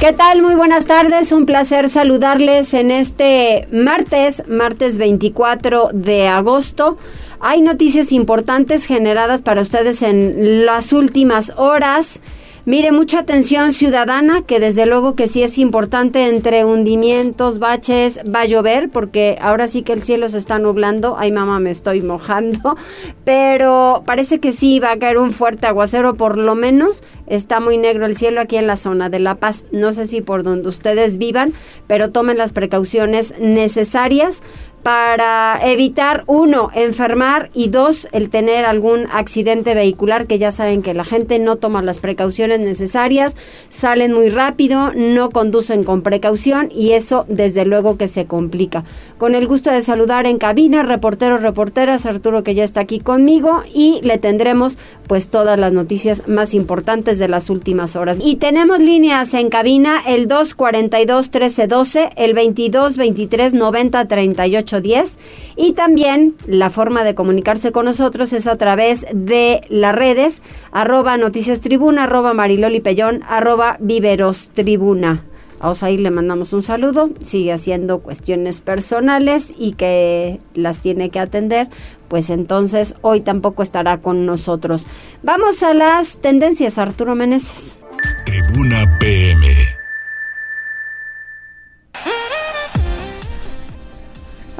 ¿Qué tal? Muy buenas tardes. Un placer saludarles en este martes, martes 24 de agosto. Hay noticias importantes generadas para ustedes en las últimas horas. Mire, mucha atención ciudadana, que desde luego que sí es importante entre hundimientos, baches, va a llover, porque ahora sí que el cielo se está nublando. Ay, mamá, me estoy mojando. Pero parece que sí va a caer un fuerte aguacero, por lo menos. Está muy negro el cielo aquí en la zona de La Paz. No sé si por donde ustedes vivan, pero tomen las precauciones necesarias para evitar, uno, enfermar y dos, el tener algún accidente vehicular, que ya saben que la gente no toma las precauciones necesarias, salen muy rápido, no conducen con precaución y eso desde luego que se complica. Con el gusto de saludar en cabina, reporteros, reporteras, Arturo que ya está aquí conmigo y le tendremos pues todas las noticias más importantes de las últimas horas. Y tenemos líneas en cabina el 242 1312, el 22 23 90 38 10 y también la forma de comunicarse con nosotros es a través de las redes arroba noticias tribuna, arroba mariloli pellón, arroba viveros tribuna. A Osair le mandamos un saludo, sigue haciendo cuestiones personales y que las tiene que atender, pues entonces hoy tampoco estará con nosotros. Vamos a las tendencias, Arturo Meneses. Tribuna PM.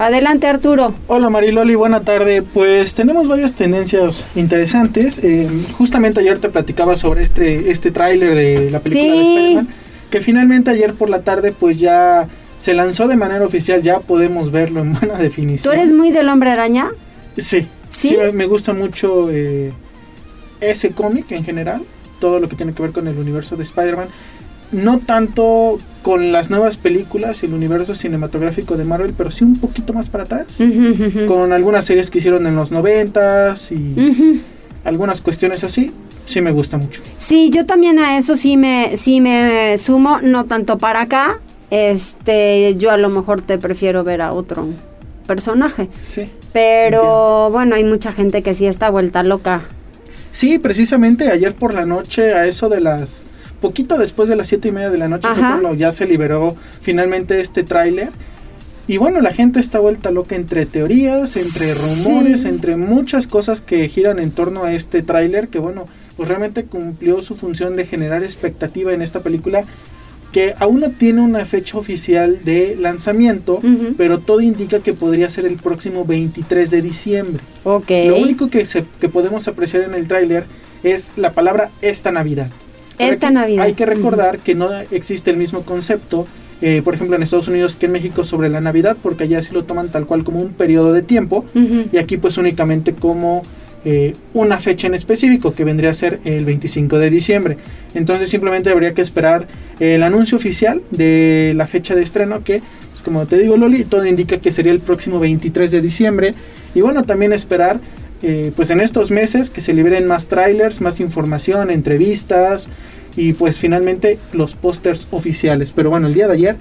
Adelante Arturo. Hola Mariloli, buena tarde. Pues tenemos varias tendencias interesantes. Eh, justamente ayer te platicaba sobre este, este tráiler de la película de Spider-Man, que finalmente ayer por la tarde pues ya se lanzó de manera oficial, ya podemos verlo en buena definición. ¿Tú eres muy del hombre araña? Sí, sí, me gusta mucho eh, ese cómic en general, todo lo que tiene que ver con el universo de Spider-Man no tanto con las nuevas películas y el universo cinematográfico de Marvel, pero sí un poquito más para atrás, con algunas series que hicieron en los noventas y algunas cuestiones así, sí me gusta mucho. Sí, yo también a eso sí me, sí me sumo, no tanto para acá, este, yo a lo mejor te prefiero ver a otro personaje. Sí. Pero bueno, hay mucha gente que sí está vuelta loca. Sí, precisamente ayer por la noche a eso de las poquito después de las siete y media de la noche ya se liberó finalmente este tráiler. Y bueno, la gente está vuelta loca entre teorías, entre rumores, entre muchas cosas que giran en torno a este tráiler que bueno, pues realmente cumplió su función de generar expectativa en esta película que aún no tiene una fecha oficial de lanzamiento, pero todo indica que podría ser el próximo 23 de diciembre. Okay. Lo único que, se, que podemos apreciar en el tráiler es la palabra esta Navidad. Esta Navidad. Hay que recordar que no existe el mismo concepto, eh, por ejemplo, en Estados Unidos que en México sobre la Navidad, porque allá sí lo toman tal cual como un periodo de tiempo, y aquí pues únicamente como eh, una fecha en específico, que vendría a ser el 25 de diciembre. Entonces simplemente habría que esperar el anuncio oficial de la fecha de estreno, que pues, como te digo Loli, todo indica que sería el próximo 23 de diciembre. Y bueno, también esperar eh, pues en estos meses que se liberen más trailers, más información, entrevistas y pues finalmente los pósters oficiales. Pero bueno, el día de ayer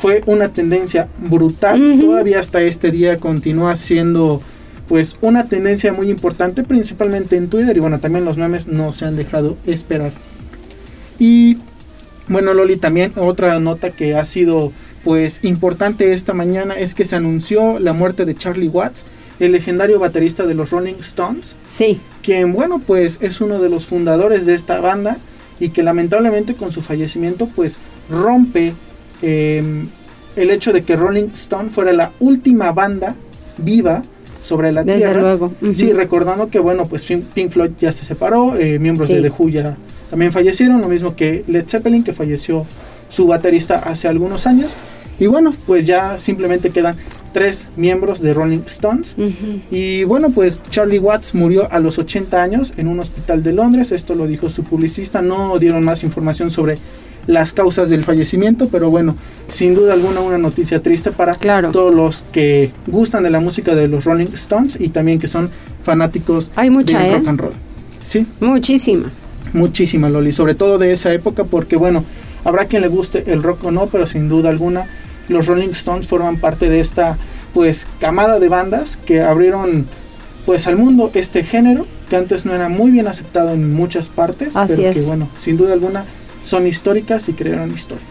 fue una tendencia brutal, todavía hasta este día continúa siendo pues una tendencia muy importante principalmente en Twitter y bueno, también los memes no se han dejado esperar. Y bueno, Loli, también otra nota que ha sido pues importante esta mañana es que se anunció la muerte de Charlie Watts el legendario baterista de los Rolling Stones. Sí. Quien, bueno, pues es uno de los fundadores de esta banda y que lamentablemente con su fallecimiento, pues rompe em, el hecho de que Rolling Stone fuera la última banda viva sobre la Desde Tierra. luego. Sí, recordando que, bueno, pues Pink Floyd ya se separó, eh, miembros de The Who ya también fallecieron, lo mismo que Led Zeppelin, que falleció su baterista hace algunos años. Y bueno, pues ya simplemente quedan tres miembros de Rolling Stones. Y bueno, pues Charlie Watts murió a los 80 años en un hospital de Londres. Esto lo dijo su publicista. No dieron más información sobre las causas del fallecimiento, pero bueno, sin duda alguna una noticia triste para todos los que gustan de la música de los Rolling Stones y también que son fanáticos Hay mucha, del rock ¿eh? and roll. Sí. Muchísima. Muchísima, Loli, sobre todo de esa época porque bueno, habrá quien le guste el rock o no, pero sin duda alguna los Rolling Stones forman parte de esta pues camada de bandas que abrieron pues al mundo este género que antes no era muy bien aceptado en muchas partes, pero que bueno, sin duda alguna son históricas y crearon historia.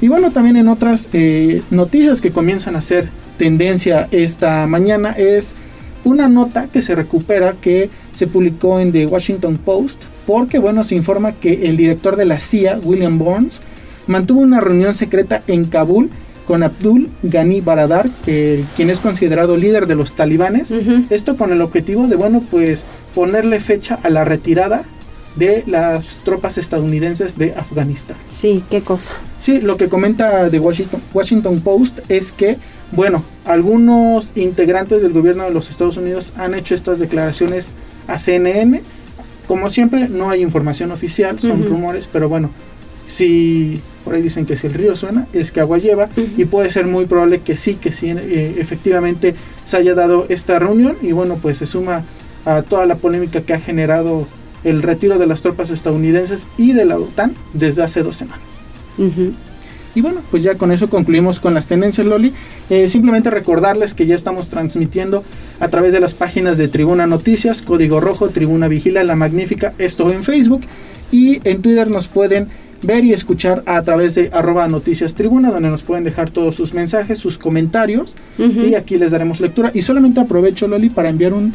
Y bueno, también en otras eh, noticias que comienzan a ser tendencia esta mañana es una nota que se recupera que se publicó en The Washington Post porque bueno, se informa que el director de la CIA, William Burns, mantuvo una reunión secreta en Kabul con Abdul Ghani Baradar, quien es considerado líder de los talibanes. Esto con el objetivo de, bueno, pues ponerle fecha a la retirada de las tropas estadounidenses de Afganistán. Sí, qué cosa. Sí, lo que comenta de Washington, Washington Post es que, bueno, algunos integrantes del gobierno de los Estados Unidos han hecho estas declaraciones a CNN. Como siempre, no hay información oficial, son rumores, pero bueno, si por ahí dicen que si el río suena, es que agua lleva, y puede ser muy probable que sí, que sí, eh, efectivamente se haya dado esta reunión, y bueno, pues se suma a toda la polémica que ha generado el retiro de las tropas estadounidenses y de la OTAN desde hace dos semanas. Y bueno, pues ya con eso concluimos con las tendencias, Loli. Eh, simplemente recordarles que ya estamos transmitiendo a través de las páginas de Tribuna Noticias, Código Rojo, Tribuna Vigila, La Magnífica, esto en Facebook. Y en Twitter nos pueden ver y escuchar a través de arroba noticias tribuna, donde nos pueden dejar todos sus mensajes, sus comentarios, y aquí les daremos lectura. Y solamente aprovecho, Loli, para enviar un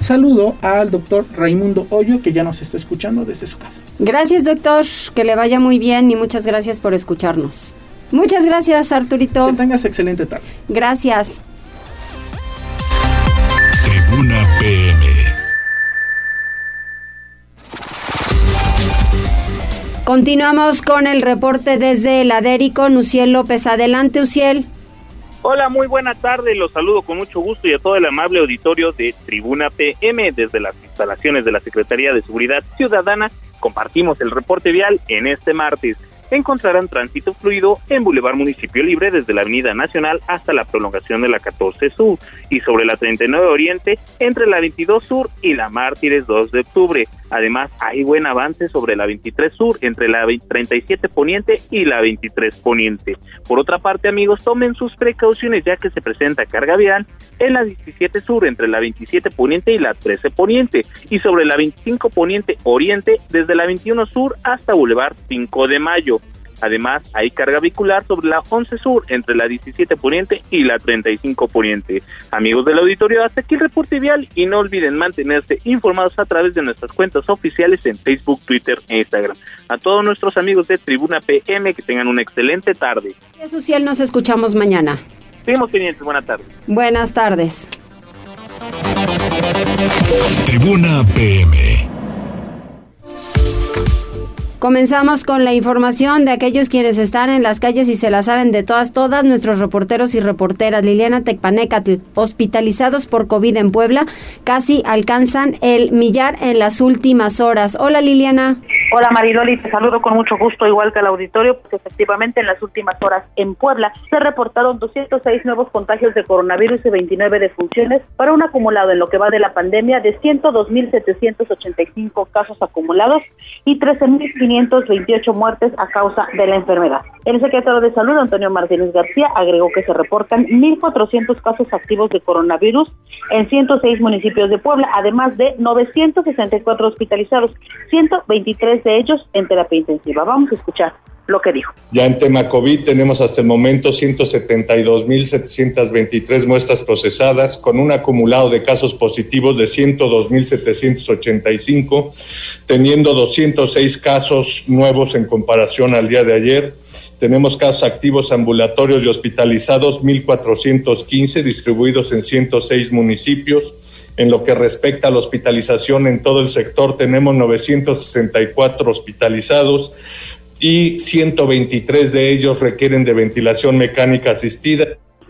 saludo al doctor Raimundo Hoyo, que ya nos está escuchando desde su casa. Gracias, doctor, que le vaya muy bien y muchas gracias por escucharnos. Muchas gracias, Arturito. Que tengas excelente tarde. Gracias. Continuamos con el reporte desde el Adérico. Nuciel López, adelante, Uciel. Hola, muy buena tarde. Los saludo con mucho gusto y a todo el amable auditorio de Tribuna PM desde las instalaciones de la Secretaría de Seguridad Ciudadana. Compartimos el reporte vial en este martes encontrarán tránsito fluido en Boulevard Municipio Libre desde la Avenida Nacional hasta la prolongación de la 14 Sur y sobre la 39 Oriente entre la 22 Sur y la Mártires 2 de octubre. Además, hay buen avance sobre la 23 Sur entre la 37 Poniente y la 23 Poniente. Por otra parte, amigos, tomen sus precauciones ya que se presenta carga vial en la 17 Sur entre la 27 Poniente y la 13 Poniente y sobre la 25 Poniente Oriente desde la 21 Sur hasta Boulevard 5 de Mayo. Además, hay carga vehicular sobre la 11 Sur entre la 17 Poniente y la 35 Poniente. Amigos del auditorio, hasta aquí el reporte vial y no olviden mantenerse informados a través de nuestras cuentas oficiales en Facebook, Twitter e Instagram. A todos nuestros amigos de Tribuna PM que tengan una excelente tarde. Social, nos escuchamos mañana. Seguimos pendientes, buenas tardes. Buenas tardes. Tribuna PM. Comenzamos con la información de aquellos quienes están en las calles y se la saben de todas, todas nuestros reporteros y reporteras. Liliana Tecpanecatl, hospitalizados por COVID en Puebla, casi alcanzan el millar en las últimas horas. Hola Liliana. Hola Mariloli, te saludo con mucho gusto, igual que al auditorio, pues efectivamente en las últimas horas en Puebla se reportaron 206 nuevos contagios de coronavirus y 29 defunciones para un acumulado en lo que va de la pandemia de 102.785 casos acumulados y 13.528 muertes a causa de la enfermedad. El secretario de Salud, Antonio Martínez García, agregó que se reportan 1.400 casos activos de coronavirus en 106 municipios de Puebla, además de 964 hospitalizados, 123 de ellos en terapia intensiva. Vamos a escuchar lo que dijo. Ya en tema COVID tenemos hasta el momento 172.723 muestras procesadas con un acumulado de casos positivos de 102.785, teniendo 206 casos nuevos en comparación al día de ayer. Tenemos casos activos ambulatorios y hospitalizados 1.415 distribuidos en 106 municipios en lo que respecta a la hospitalización en todo el sector, tenemos 964 hospitalizados y 123 de ellos requieren de ventilación mecánica asistida.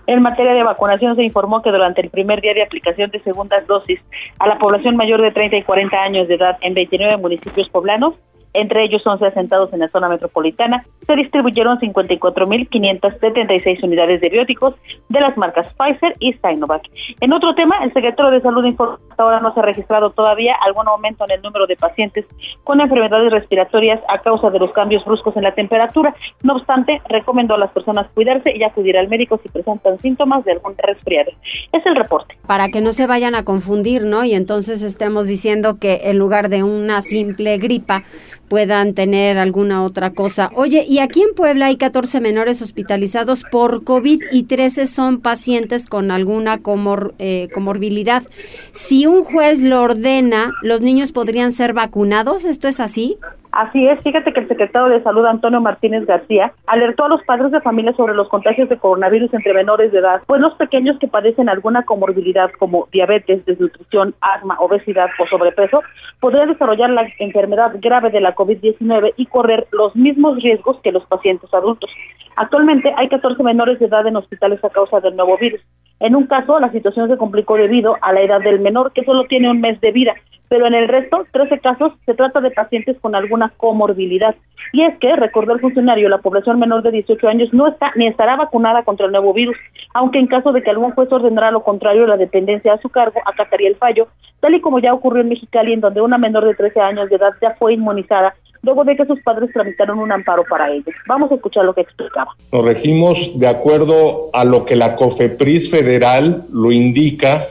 En materia de vacunación se informó que durante el primer día de aplicación de segundas dosis a la población mayor de 30 y 40 años de edad en 29 municipios poblanos, entre ellos 11 asentados en la zona metropolitana, se distribuyeron 54.576 unidades de bióticos de las marcas Pfizer y Sinovac. En otro tema, el secretario de Salud informó que hasta ahora no se ha registrado todavía algún aumento en el número de pacientes con enfermedades respiratorias a causa de los cambios bruscos en la temperatura. No obstante, recomendó a las personas cuidarse y acudir al médico si presentan síntomas de algún resfriado. Es el reporte. Para que no se vayan a confundir, ¿no? Y entonces estemos diciendo que en lugar de una simple gripa puedan tener alguna otra cosa. Oye, y aquí en Puebla hay 14 menores hospitalizados por COVID y 13 son pacientes con alguna comor, eh, comorbilidad. Si un juez lo ordena, ¿los niños podrían ser vacunados? ¿Esto es así? Así es, fíjate que el secretario de Salud, Antonio Martínez García, alertó a los padres de familia sobre los contagios de coronavirus entre menores de edad, pues los pequeños que padecen alguna comorbilidad como diabetes, desnutrición, asma, obesidad o sobrepeso, podrían desarrollar la enfermedad grave de la COVID-19 y correr los mismos riesgos que los pacientes adultos. Actualmente hay 14 menores de edad en hospitales a causa del nuevo virus. En un caso, la situación se complicó debido a la edad del menor, que solo tiene un mes de vida, pero en el resto, 13 casos, se trata de pacientes con alguna comorbilidad. Y es que, recordó el funcionario, la población menor de 18 años no está ni estará vacunada contra el nuevo virus, aunque en caso de que algún juez ordenara lo contrario, la dependencia a su cargo acataría el fallo, tal y como ya ocurrió en Mexicali, en donde una menor de 13 años de edad ya fue inmunizada luego de que sus padres tramitaron un amparo para ellos. Vamos a escuchar lo que explicaba. Nos regimos de acuerdo a lo que la COFEPRIS federal lo indica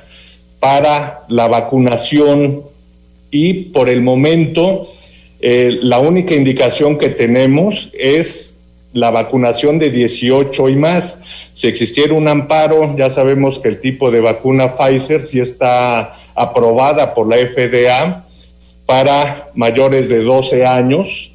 para la vacunación y por el momento eh, la única indicación que tenemos es la vacunación de 18 y más. Si existiera un amparo, ya sabemos que el tipo de vacuna Pfizer sí está aprobada por la FDA para mayores de 12 años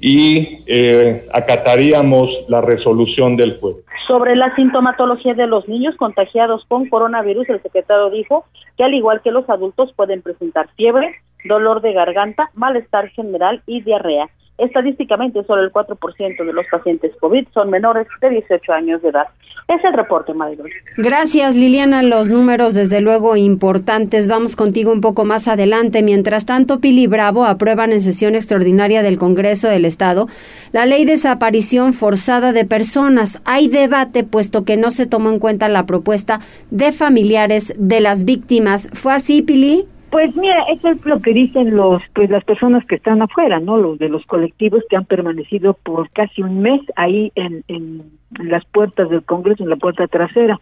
y eh, acataríamos la resolución del juez. Sobre la sintomatología de los niños contagiados con coronavirus, el secretario dijo que al igual que los adultos pueden presentar fiebre, dolor de garganta, malestar general y diarrea. Estadísticamente, solo el 4% de los pacientes COVID son menores de 18 años de edad. Es el reporte, Marilyn. Gracias, Liliana. Los números, desde luego, importantes. Vamos contigo un poco más adelante. Mientras tanto, Pili Bravo aprueban en sesión extraordinaria del Congreso del Estado la ley de desaparición forzada de personas. Hay debate, puesto que no se tomó en cuenta la propuesta de familiares de las víctimas. ¿Fue así, Pili? Pues mira, eso es lo que dicen los, pues las personas que están afuera, ¿no? Los de los colectivos que han permanecido por casi un mes ahí en, en las puertas del Congreso, en la puerta trasera.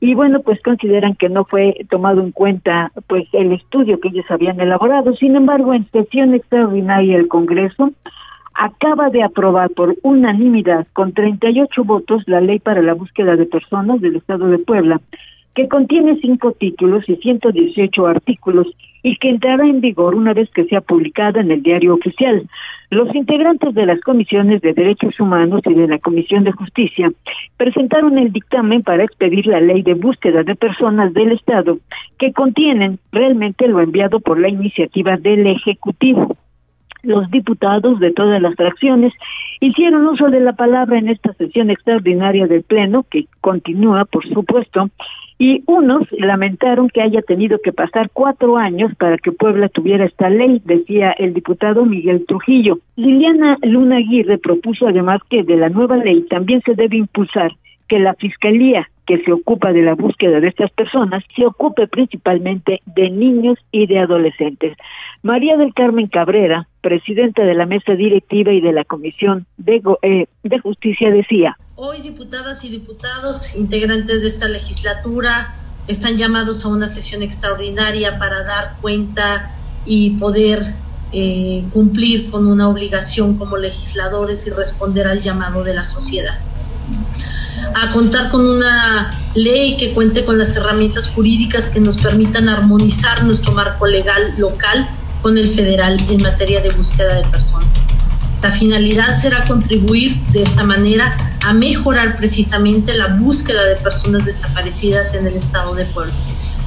Y bueno, pues consideran que no fue tomado en cuenta, pues el estudio que ellos habían elaborado. Sin embargo, en sesión extraordinaria del Congreso acaba de aprobar por unanimidad con 38 votos la ley para la búsqueda de personas del Estado de Puebla que contiene cinco títulos y 118 artículos y que entrará en vigor una vez que sea publicada en el diario oficial. Los integrantes de las comisiones de derechos humanos y de la Comisión de Justicia presentaron el dictamen para expedir la ley de búsqueda de personas del Estado que contienen realmente lo enviado por la iniciativa del Ejecutivo los diputados de todas las fracciones hicieron uso de la palabra en esta sesión extraordinaria del Pleno, que continúa, por supuesto, y unos lamentaron que haya tenido que pasar cuatro años para que Puebla tuviera esta ley, decía el diputado Miguel Trujillo. Liliana Luna Aguirre propuso además que de la nueva ley también se debe impulsar que la Fiscalía que se ocupa de la búsqueda de estas personas se ocupe principalmente de niños y de adolescentes. María del Carmen Cabrera, presidenta de la mesa directiva y de la Comisión de, eh, de Justicia, decía, Hoy diputadas y diputados, integrantes de esta legislatura, están llamados a una sesión extraordinaria para dar cuenta y poder eh, cumplir con una obligación como legisladores y responder al llamado de la sociedad. A contar con una ley que cuente con las herramientas jurídicas que nos permitan armonizar nuestro marco legal local con el federal en materia de búsqueda de personas. La finalidad será contribuir de esta manera a mejorar precisamente la búsqueda de personas desaparecidas en el estado de Puebla.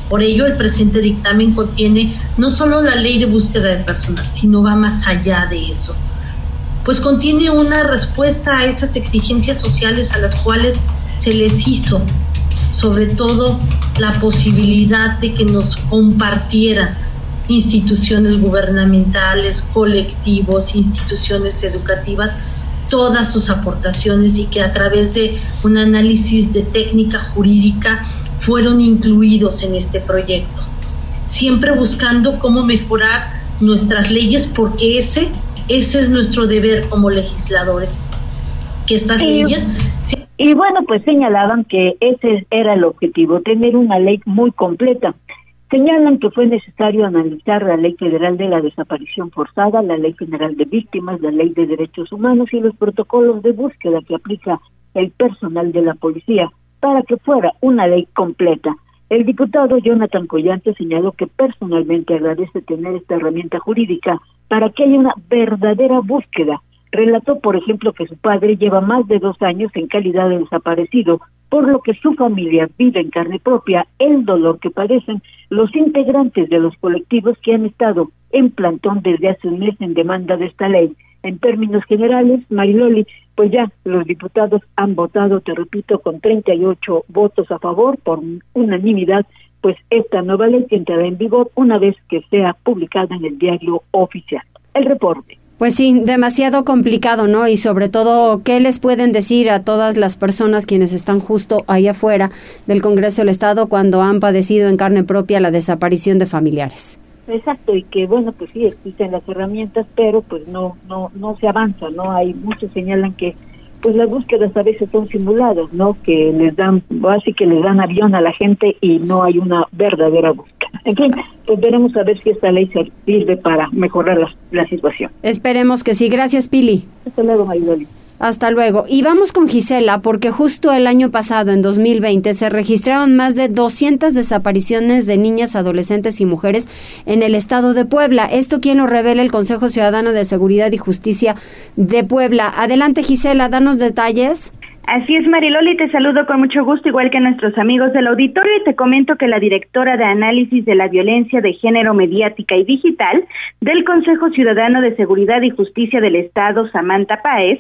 Por ello, el presente dictamen contiene no solo la ley de búsqueda de personas, sino va más allá de eso, pues contiene una respuesta a esas exigencias sociales a las cuales se les hizo, sobre todo la posibilidad de que nos compartieran instituciones gubernamentales, colectivos, instituciones educativas, todas sus aportaciones y que a través de un análisis de técnica jurídica fueron incluidos en este proyecto. Siempre buscando cómo mejorar nuestras leyes porque ese, ese es nuestro deber como legisladores. Que estas leyes... Y bueno, pues señalaban que ese era el objetivo, tener una ley muy completa. Señalan que fue necesario analizar la Ley Federal de la Desaparición Forzada, la Ley General de Víctimas, la Ley de Derechos Humanos y los protocolos de búsqueda que aplica el personal de la policía para que fuera una ley completa. El diputado Jonathan Collante señaló que personalmente agradece tener esta herramienta jurídica para que haya una verdadera búsqueda Relató, por ejemplo, que su padre lleva más de dos años en calidad de desaparecido, por lo que su familia vive en carne propia el dolor que padecen los integrantes de los colectivos que han estado en plantón desde hace un mes en demanda de esta ley. En términos generales, Mariloli, pues ya los diputados han votado, te repito, con 38 votos a favor por unanimidad, pues esta nueva ley entrará en vigor una vez que sea publicada en el diario oficial. El reporte. Pues sí, demasiado complicado, ¿no? Y sobre todo, ¿qué les pueden decir a todas las personas quienes están justo ahí afuera del Congreso del Estado cuando han padecido en carne propia la desaparición de familiares? Exacto, y que bueno, pues sí, existen las herramientas, pero pues no, no, no se avanza, ¿no? Hay muchos señalan que pues las búsquedas a veces son simuladas, ¿no? Que les dan, así que les dan avión a la gente y no hay una verdadera búsqueda. En fin, pues veremos a ver si esta ley sirve para mejorar la, la situación. Esperemos que sí. Gracias, Pili. Hasta luego, Maridoli. Hasta luego. Y vamos con Gisela, porque justo el año pasado, en 2020, se registraron más de 200 desapariciones de niñas, adolescentes y mujeres en el estado de Puebla. Esto quien lo revela el Consejo Ciudadano de Seguridad y Justicia de Puebla. Adelante, Gisela, danos detalles. Así es, Mariloli, te saludo con mucho gusto, igual que nuestros amigos del auditorio, y te comento que la directora de Análisis de la Violencia de Género Mediática y Digital del Consejo Ciudadano de Seguridad y Justicia del Estado, Samantha Páez,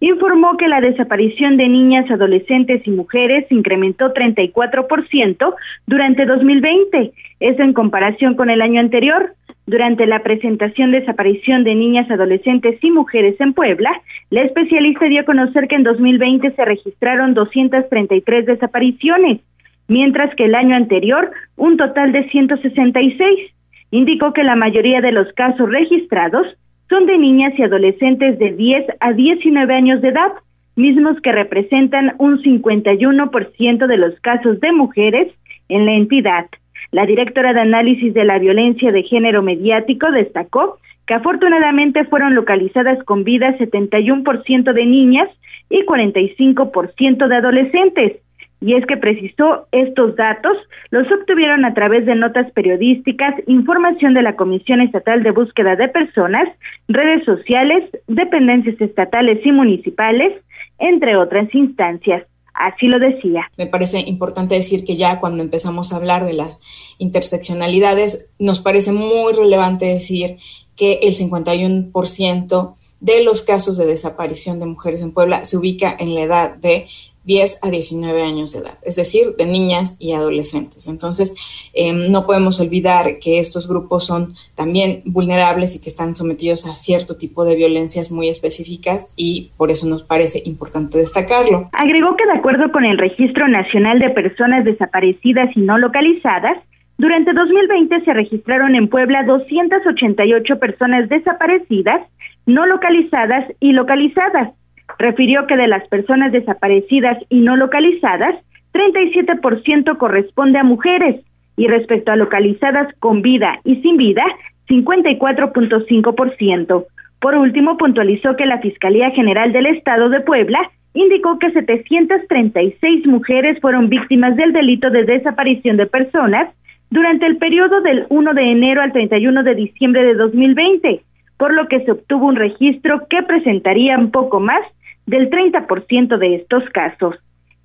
informó que la desaparición de niñas, adolescentes y mujeres incrementó 34% durante 2020, eso en comparación con el año anterior. Durante la presentación de desaparición de niñas, adolescentes y mujeres en Puebla, la especialista dio a conocer que en 2020 se registraron 233 desapariciones, mientras que el año anterior un total de 166. Indicó que la mayoría de los casos registrados son de niñas y adolescentes de 10 a 19 años de edad, mismos que representan un 51% de los casos de mujeres en la entidad. La directora de análisis de la violencia de género mediático destacó que afortunadamente fueron localizadas con vida 71% de niñas y 45% de adolescentes, y es que precisó estos datos los obtuvieron a través de notas periodísticas, información de la Comisión Estatal de Búsqueda de Personas, redes sociales, dependencias estatales y municipales, entre otras instancias. Así lo decía. Me parece importante decir que ya cuando empezamos a hablar de las interseccionalidades, nos parece muy relevante decir que el 51% de los casos de desaparición de mujeres en Puebla se ubica en la edad de 10 a 19 años de edad, es decir, de niñas y adolescentes. Entonces, em, no podemos olvidar que estos grupos son también vulnerables y que están sometidos a cierto tipo de violencias muy específicas y por eso nos parece importante destacarlo. Agregó que de acuerdo con el Registro Nacional de Personas Desaparecidas y No Localizadas, durante 2020 se registraron en Puebla 288 personas desaparecidas, no localizadas y localizadas refirió que de las personas desaparecidas y no localizadas, 37% corresponde a mujeres y respecto a localizadas con vida y sin vida, 54.5%. Por último, puntualizó que la Fiscalía General del Estado de Puebla indicó que 736 mujeres fueron víctimas del delito de desaparición de personas durante el periodo del 1 de enero al 31 de diciembre de 2020, por lo que se obtuvo un registro que presentaría un poco más del 30% de estos casos.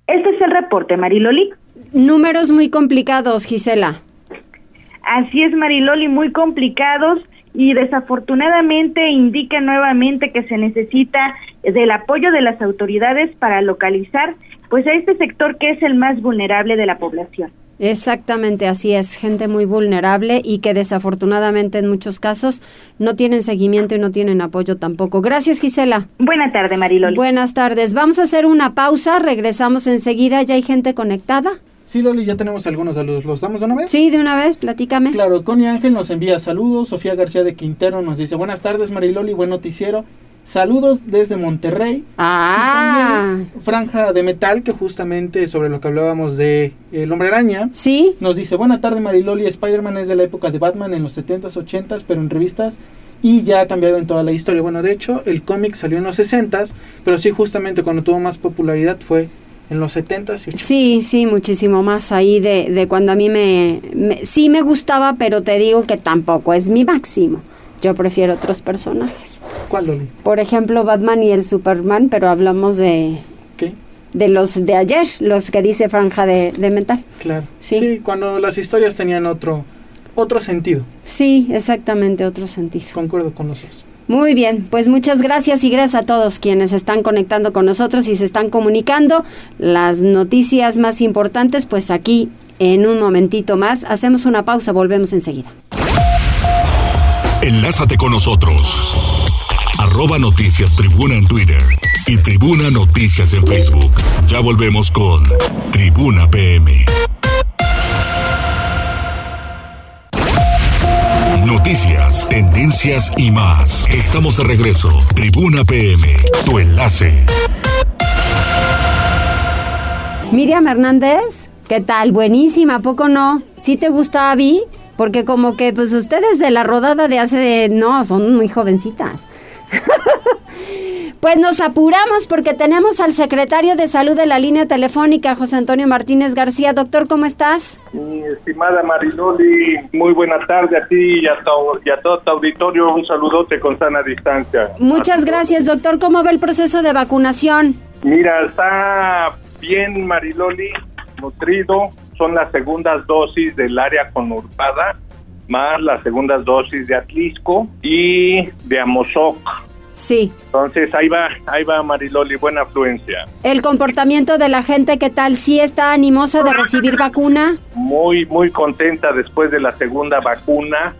Este es el reporte, Mariloli. Números muy complicados, Gisela. Así es, Mariloli, muy complicados y desafortunadamente indica nuevamente que se necesita del apoyo de las autoridades para localizar pues a este sector que es el más vulnerable de la población. Exactamente, así es, gente muy vulnerable y que desafortunadamente en muchos casos no tienen seguimiento y no tienen apoyo tampoco. Gracias, Gisela. Buenas tardes, Mariloli. Buenas tardes. Vamos a hacer una pausa, regresamos enseguida. ¿Ya hay gente conectada? Sí, Loli, ya tenemos algunos saludos. ¿Los damos de una vez? Sí, de una vez, platícame. Claro, Connie Ángel nos envía saludos. Sofía García de Quintero nos dice, buenas tardes, Mariloli, buen noticiero. Saludos desde Monterrey. Ah. Franja de Metal, que justamente sobre lo que hablábamos de El Hombre Araña. Sí. Nos dice, buena tarde Mariloli, Spider-Man es de la época de Batman en los 70s, 80s, pero en revistas y ya ha cambiado en toda la historia. Bueno, de hecho, el cómic salió en los 60s, pero sí justamente cuando tuvo más popularidad fue en los 70s. Sí, sí, muchísimo más ahí de, de cuando a mí me, me, Sí me gustaba, pero te digo que tampoco es mi máximo. Yo prefiero otros personajes. ¿Cuál, Loli? Por ejemplo, Batman y el Superman, pero hablamos de... ¿Qué? De los de ayer, los que dice Franja de, de Metal. Claro. Sí. sí, cuando las historias tenían otro, otro sentido. Sí, exactamente, otro sentido. Concuerdo con nosotros. Muy bien, pues muchas gracias y gracias a todos quienes están conectando con nosotros y se están comunicando. Las noticias más importantes, pues aquí en un momentito más. Hacemos una pausa, volvemos enseguida. Enlázate con nosotros. Arroba Noticias Tribuna en Twitter y Tribuna Noticias en Facebook. Ya volvemos con Tribuna PM. Noticias, tendencias y más. Estamos de regreso. Tribuna PM, tu enlace. Miriam Hernández, ¿qué tal? Buenísima, ¿a poco no? ¿Sí te gusta Abby? Porque como que pues ustedes de la rodada de hace... No, son muy jovencitas. Pues nos apuramos porque tenemos al secretario de salud de la línea telefónica, José Antonio Martínez García. Doctor, ¿cómo estás? Mi estimada Mariloli, muy buena tarde a ti y a, to y a todo tu auditorio. Un saludote con sana distancia. Muchas gracias, doctor. ¿Cómo va el proceso de vacunación? Mira, está bien Mariloli, nutrido. Son las segundas dosis del área conurbada, más las segundas dosis de Atlisco y de Amozoc. Sí. Entonces ahí va, ahí va Mariloli, buena afluencia. ¿El comportamiento de la gente qué tal? ¿Sí está animosa de recibir vacuna? Muy, muy contenta después de la segunda vacuna.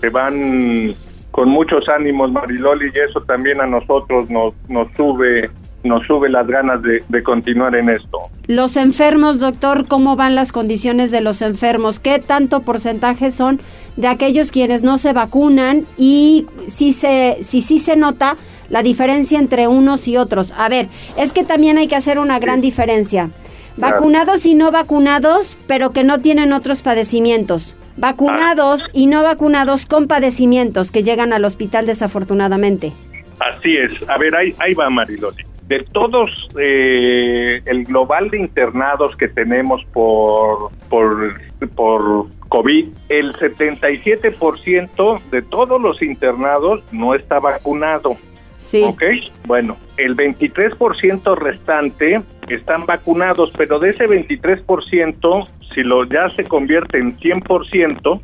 Se van con muchos ánimos Mariloli y eso también a nosotros nos, nos sube nos sube las ganas de, de, continuar en esto. Los enfermos, doctor, ¿cómo van las condiciones de los enfermos? ¿Qué tanto porcentaje son de aquellos quienes no se vacunan y si se, si sí se nota la diferencia entre unos y otros? A ver, es que también hay que hacer una gran diferencia. Vacunados y no vacunados, pero que no tienen otros padecimientos. Vacunados y no vacunados con padecimientos que llegan al hospital desafortunadamente. Así es. A ver, ahí, ahí va Mariloli de todos eh, el global de internados que tenemos por por por COVID, el 77% de todos los internados no está vacunado. Sí. ¿Ok? Bueno, el 23% restante están vacunados, pero de ese 23%, si lo ya se convierte en 100%,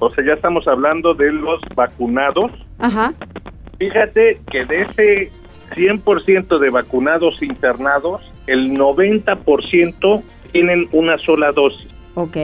o sea, ya estamos hablando de los vacunados. Ajá. Fíjate que de ese 100% de vacunados internados, el 90% tienen una sola dosis. Ok.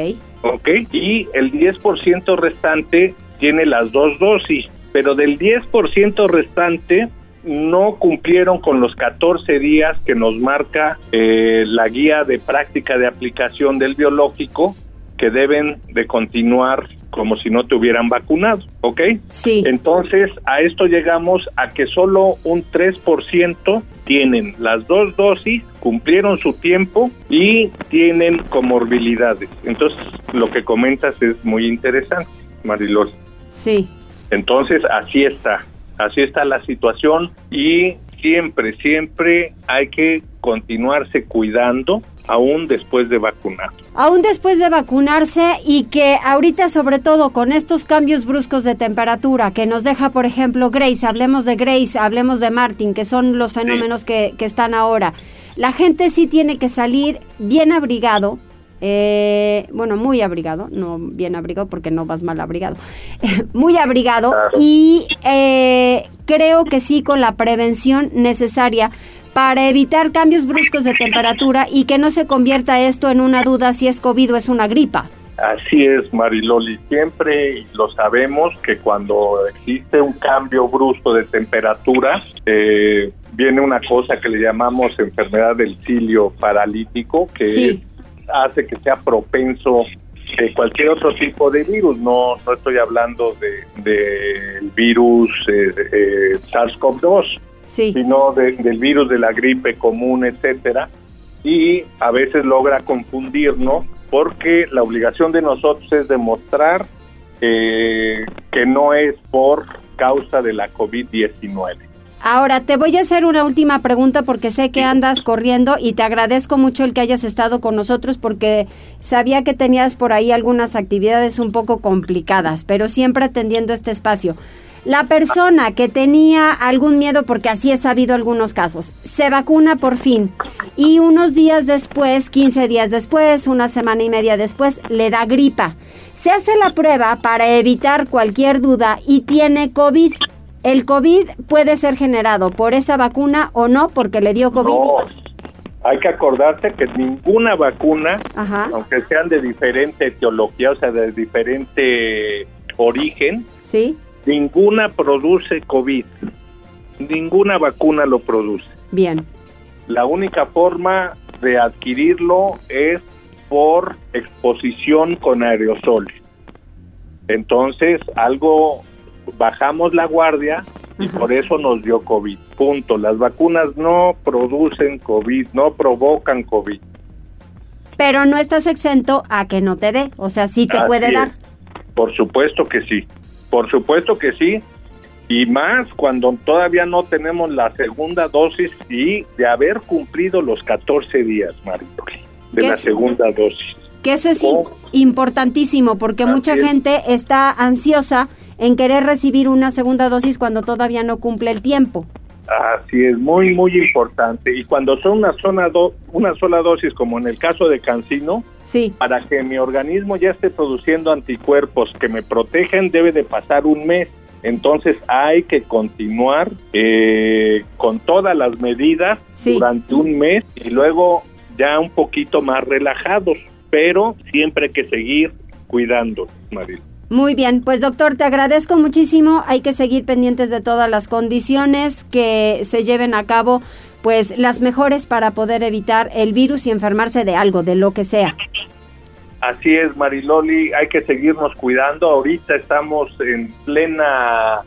Ok. Y el 10% restante tiene las dos dosis. Pero del 10% restante no cumplieron con los 14 días que nos marca eh, la guía de práctica de aplicación del biológico que deben de continuar como si no te hubieran vacunado, ¿ok? Sí. Entonces, a esto llegamos a que solo un 3% tienen las dos dosis, cumplieron su tiempo y tienen comorbilidades. Entonces, lo que comentas es muy interesante, Marilol. Sí. Entonces, así está, así está la situación y siempre, siempre hay que continuarse cuidando aún después de vacunar. Aún después de vacunarse y que ahorita sobre todo con estos cambios bruscos de temperatura que nos deja, por ejemplo, Grace, hablemos de Grace, hablemos de Martin, que son los fenómenos sí. que, que, están ahora. La gente sí tiene que salir bien abrigado. Eh, bueno, muy abrigado, no bien abrigado porque no vas mal abrigado, muy abrigado claro. y eh, creo que sí con la prevención necesaria para evitar cambios bruscos de temperatura y que no se convierta esto en una duda si es COVID o es una gripa. Así es, Mariloli, siempre lo sabemos que cuando existe un cambio brusco de temperatura, eh, viene una cosa que le llamamos enfermedad del cilio paralítico, que hace que sea propenso que cualquier otro tipo de virus. No, no estoy hablando del de, virus eh, eh, SARS-CoV-2, sino del virus de la gripe común, etcétera. Y a veces logra confundirnos porque la obligación de nosotros es demostrar eh, que no es por causa de la COVID-19. Ahora, te voy a hacer una última pregunta porque sé que andas corriendo y te agradezco mucho el que hayas estado con nosotros porque sabía que tenías por ahí algunas actividades un poco complicadas, pero siempre atendiendo este espacio. La persona que tenía algún miedo, porque así he sabido algunos casos, se vacuna por fin y unos días después, 15 días después, una semana y media después, le da gripa. Se hace la prueba para evitar cualquier duda y tiene COVID. ¿El COVID puede ser generado por esa vacuna o no porque le dio COVID? No. Hay que acordarse que ninguna vacuna, aunque sean de diferente etiología, o sea, de diferente origen, ¿Sí? Ninguna produce COVID. Ninguna vacuna lo produce. Bien. La única forma de adquirirlo es por exposición con aerosoles. Entonces, algo bajamos la guardia y por eso nos dio COVID. Punto. Las vacunas no producen COVID, no provocan COVID. Pero no estás exento a que no te dé, o sea, sí te puede dar. Por supuesto que sí. Por supuesto que sí, y más cuando todavía no tenemos la segunda dosis y de haber cumplido los 14 días, Mario, de la segunda dosis. Que eso es oh. importantísimo porque mucha gente está ansiosa en querer recibir una segunda dosis cuando todavía no cumple el tiempo. Así es, muy, muy importante. Y cuando son una, zona una sola dosis, como en el caso de Cancino, sí. para que mi organismo ya esté produciendo anticuerpos que me protegen, debe de pasar un mes. Entonces hay que continuar eh, con todas las medidas durante un mes y luego ya un poquito más relajados, pero siempre hay que seguir cuidando, Maril. Muy bien, pues doctor, te agradezco muchísimo. Hay que seguir pendientes de todas las condiciones que se lleven a cabo, pues las mejores para poder evitar el virus y enfermarse de algo, de lo que sea. Así es, Mariloli, hay que seguirnos cuidando. Ahorita estamos en plena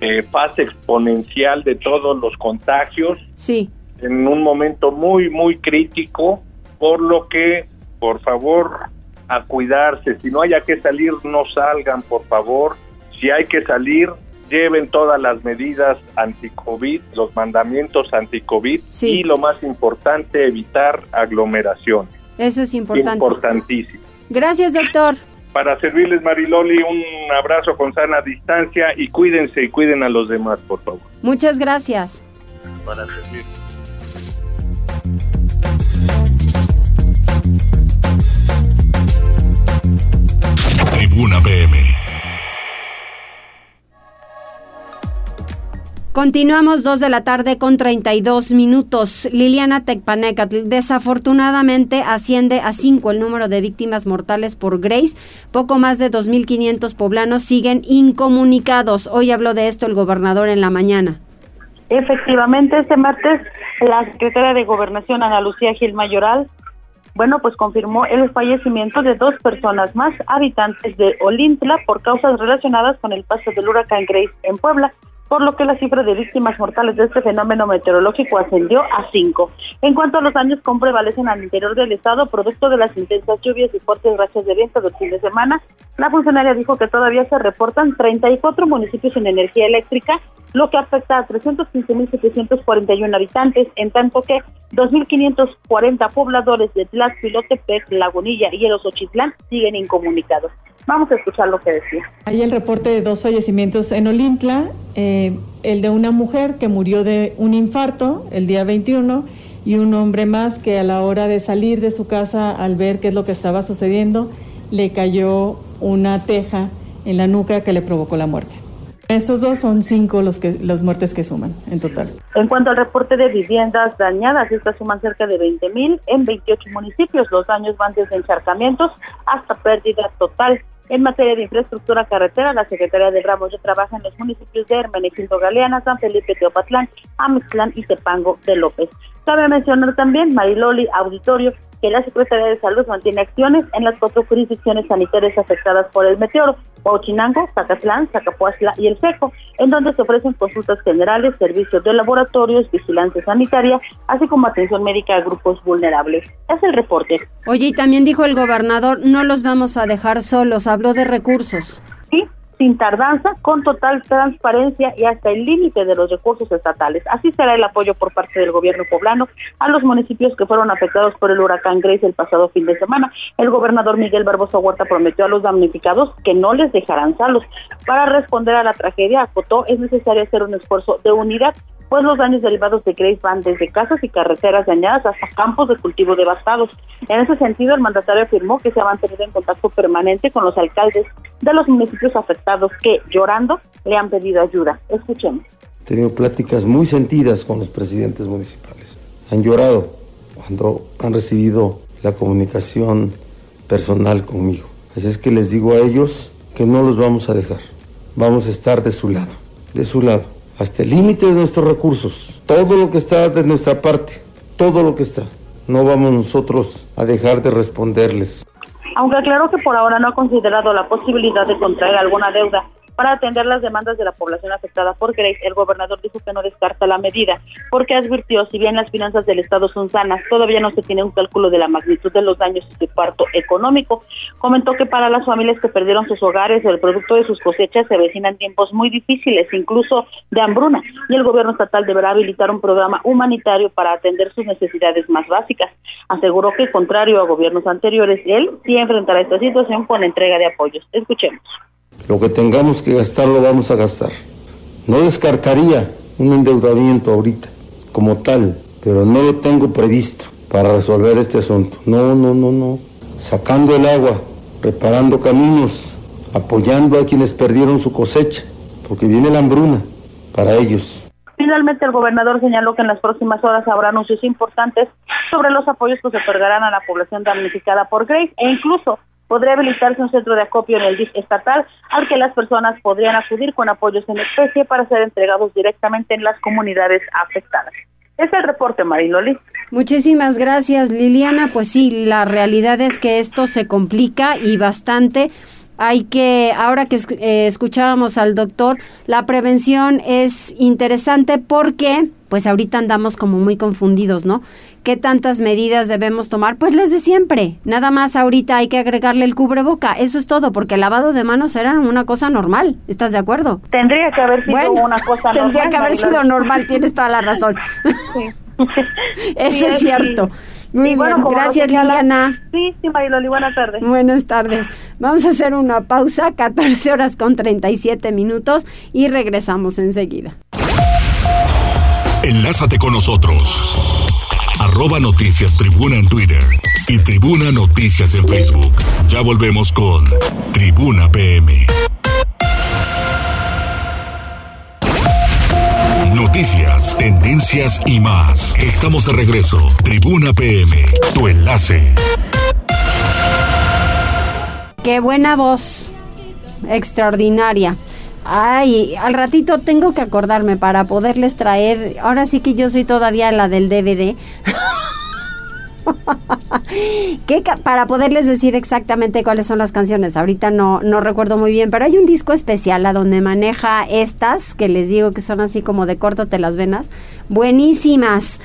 eh, fase exponencial de todos los contagios. Sí. En un momento muy, muy crítico, por lo que, por favor, a cuidarse. Si no haya que salir, no salgan, por favor. Si hay que salir, lleven todas las medidas anti-COVID, los mandamientos anti-COVID y lo más importante, evitar aglomeraciones. Eso es importante. Importantísimo. Gracias, doctor. Para servirles, Mariloli, un abrazo con sana distancia y cuídense y cuiden a los demás, por favor. Muchas gracias. Para servirles. Tribuna PM. Continuamos dos de la tarde con 32 minutos. Liliana Tecpanecatl, desafortunadamente asciende a 5 el número de víctimas mortales por Grace. Poco más de 2.500 poblanos siguen incomunicados. Hoy habló de esto el gobernador en la mañana. Efectivamente, este martes la secretaria de Gobernación, Ana Lucía Gil Mayoral, bueno, pues confirmó el fallecimiento de dos personas más, habitantes de Olintla, por causas relacionadas con el paso del huracán Grace en Puebla por lo que la cifra de víctimas mortales de este fenómeno meteorológico ascendió a cinco. En cuanto a los daños que prevalecen al interior del estado, producto de las intensas lluvias y fuertes rachas de viento del fin de semana, la funcionaria dijo que todavía se reportan 34 municipios sin energía eléctrica, lo que afecta a 315.741 habitantes, en tanto que 2.540 pobladores de Tlaxpilotepec, Lagunilla y el Osochitlán siguen incomunicados. Vamos a escuchar lo que decía. Hay el reporte de dos fallecimientos en Olintla, eh, el de una mujer que murió de un infarto el día 21 y un hombre más que a la hora de salir de su casa al ver qué es lo que estaba sucediendo, le cayó una teja en la nuca que le provocó la muerte. Estos dos son cinco los que las muertes que suman en total. En cuanto al reporte de viviendas dañadas, estas suman cerca de 20 mil en 28 municipios. Los daños van desde encharcamientos hasta pérdida total. En materia de infraestructura carretera, la Secretaría de Ramos ya trabaja en los municipios de Hermenegildo Galeana, San Felipe Teopatlán, Amixtlán y Tepango de López. Cabe mencionar también, Mariloli Auditorio, que la Secretaría de Salud mantiene acciones en las cuatro jurisdicciones sanitarias afectadas por el meteoro, Huachinango, Zacatlán, Zacapuazla y El Seco, en donde se ofrecen consultas generales, servicios de laboratorios, vigilancia sanitaria, así como atención médica a grupos vulnerables. Es el reporte. Oye, y también dijo el gobernador, no los vamos a dejar solos, habló de recursos. Sin tardanza, con total transparencia y hasta el límite de los recursos estatales. Así será el apoyo por parte del gobierno poblano a los municipios que fueron afectados por el huracán Grace el pasado fin de semana. El gobernador Miguel Barbosa Huerta prometió a los damnificados que no les dejarán salos. Para responder a la tragedia, acotó, es necesario hacer un esfuerzo de unidad pues los daños derivados de Grace van desde casas y carreteras dañadas hasta campos de cultivo devastados. En ese sentido, el mandatario afirmó que se ha mantenido en contacto permanente con los alcaldes de los municipios afectados que, llorando, le han pedido ayuda. Escuchemos. He tenido pláticas muy sentidas con los presidentes municipales. Han llorado cuando han recibido la comunicación personal conmigo. Así es que les digo a ellos que no los vamos a dejar. Vamos a estar de su lado, de su lado hasta el límite de nuestros recursos, todo lo que está de nuestra parte, todo lo que está. No vamos nosotros a dejar de responderles. Aunque aclaró que por ahora no ha considerado la posibilidad de contraer alguna deuda para atender las demandas de la población afectada por Grace, el gobernador dijo que no descarta la medida, porque advirtió, si bien las finanzas del Estado son sanas, todavía no se tiene un cálculo de la magnitud de los daños de parto económico. Comentó que para las familias que perdieron sus hogares o el producto de sus cosechas se vecinan tiempos muy difíciles, incluso de hambruna, y el gobierno estatal deberá habilitar un programa humanitario para atender sus necesidades más básicas. Aseguró que, contrario a gobiernos anteriores, él sí enfrentará esta situación con entrega de apoyos. Escuchemos. Lo que tengamos que gastar lo vamos a gastar. No descartaría un endeudamiento ahorita como tal, pero no lo tengo previsto para resolver este asunto. No, no, no, no. Sacando el agua, reparando caminos, apoyando a quienes perdieron su cosecha, porque viene la hambruna para ellos. Finalmente, el gobernador señaló que en las próximas horas habrá anuncios importantes sobre los apoyos que se otorgarán a la población damnificada por Grace e incluso podría habilitarse un centro de acopio en el DIF estatal al que las personas podrían acudir con apoyos en especie para ser entregados directamente en las comunidades afectadas. Es el reporte, Mariloli. Muchísimas gracias, Liliana. Pues sí, la realidad es que esto se complica y bastante hay que, ahora que eh, escuchábamos al doctor, la prevención es interesante porque, pues ahorita andamos como muy confundidos, ¿no? ¿Qué tantas medidas debemos tomar? Pues las de siempre. Nada más ahorita hay que agregarle el cubreboca. Eso es todo, porque el lavado de manos era una cosa normal. ¿Estás de acuerdo? Tendría que haber sido una cosa normal. Tendría que haber sido normal, tienes toda la razón. Eso es cierto. Muy bueno, gracias Liliana. Sí, sí, Mariloli, buenas tardes. Buenas tardes. Vamos a hacer una pausa, 14 horas con 37 minutos y regresamos enseguida. Enlázate con nosotros. Arroba Noticias Tribuna en Twitter y Tribuna Noticias en Facebook. Ya volvemos con Tribuna PM. Noticias, tendencias y más. Estamos de regreso. Tribuna PM, tu enlace. Qué buena voz. Extraordinaria. Ay, al ratito tengo que acordarme para poderles traer. Ahora sí que yo soy todavía la del DVD. para poderles decir exactamente cuáles son las canciones. Ahorita no, no recuerdo muy bien, pero hay un disco especial a donde maneja estas, que les digo que son así como de córtate las venas, buenísimas.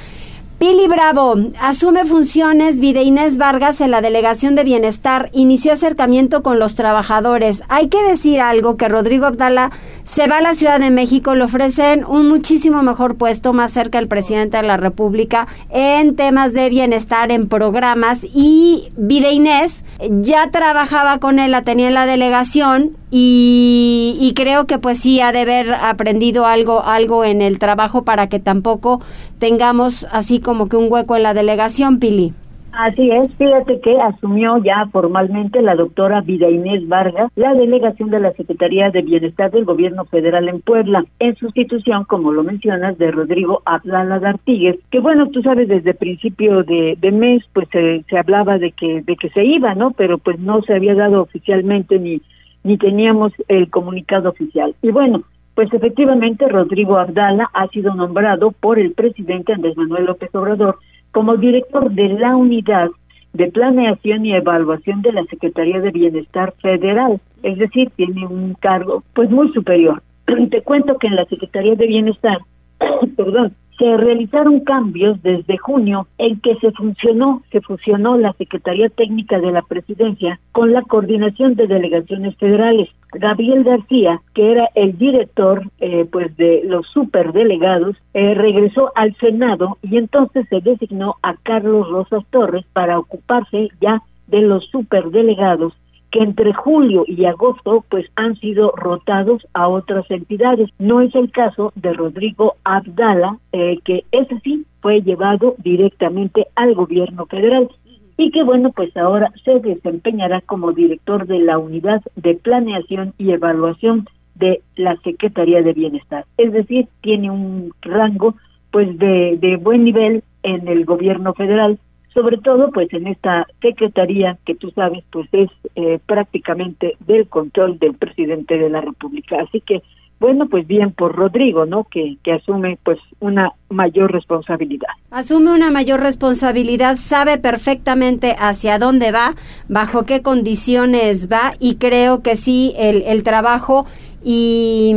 Pili Bravo asume funciones Vide Inés Vargas en la Delegación de Bienestar, inició acercamiento con los trabajadores. Hay que decir algo que Rodrigo Abdala se va a la Ciudad de México, le ofrecen un muchísimo mejor puesto más cerca del presidente de la República en temas de bienestar, en programas. Y Vide Inés ya trabajaba con él, la tenía en la delegación y, creo que pues sí ha de haber aprendido algo, algo en el trabajo para que tampoco tengamos así como que un hueco en la delegación, Pili. Así es, fíjate que asumió ya formalmente la doctora Vida Inés Vargas la delegación de la Secretaría de Bienestar del Gobierno Federal en Puebla, en sustitución, como lo mencionas, de Rodrigo Ablala D'Artiguez, que bueno, tú sabes, desde principio de, mes, pues se, se hablaba de que, de que se iba, ¿no? Pero pues no se había dado oficialmente ni, ni teníamos el comunicado oficial. Y bueno, pues efectivamente Rodrigo Abdala ha sido nombrado por el presidente Andrés Manuel López Obrador como director de la unidad de planeación y evaluación de la Secretaría de Bienestar Federal, es decir, tiene un cargo pues muy superior. Te cuento que en la Secretaría de Bienestar, perdón, se realizaron cambios desde junio en que se funcionó, se fusionó la Secretaría Técnica de la Presidencia con la Coordinación de Delegaciones Federales. Gabriel García, que era el director eh, pues de los superdelegados, eh, regresó al Senado y entonces se designó a Carlos Rosas Torres para ocuparse ya de los superdelegados que entre julio y agosto pues han sido rotados a otras entidades. No es el caso de Rodrigo Abdala, eh, que ese sí fue llevado directamente al gobierno federal y que bueno pues ahora se desempeñará como director de la unidad de planeación y evaluación de la Secretaría de Bienestar. Es decir, tiene un rango pues de, de buen nivel en el gobierno federal sobre todo pues en esta secretaría que tú sabes pues es eh, prácticamente del control del presidente de la República. Así que bueno, pues bien por Rodrigo, ¿no? Que, que asume pues una mayor responsabilidad. Asume una mayor responsabilidad, sabe perfectamente hacia dónde va, bajo qué condiciones va y creo que sí, el, el trabajo y,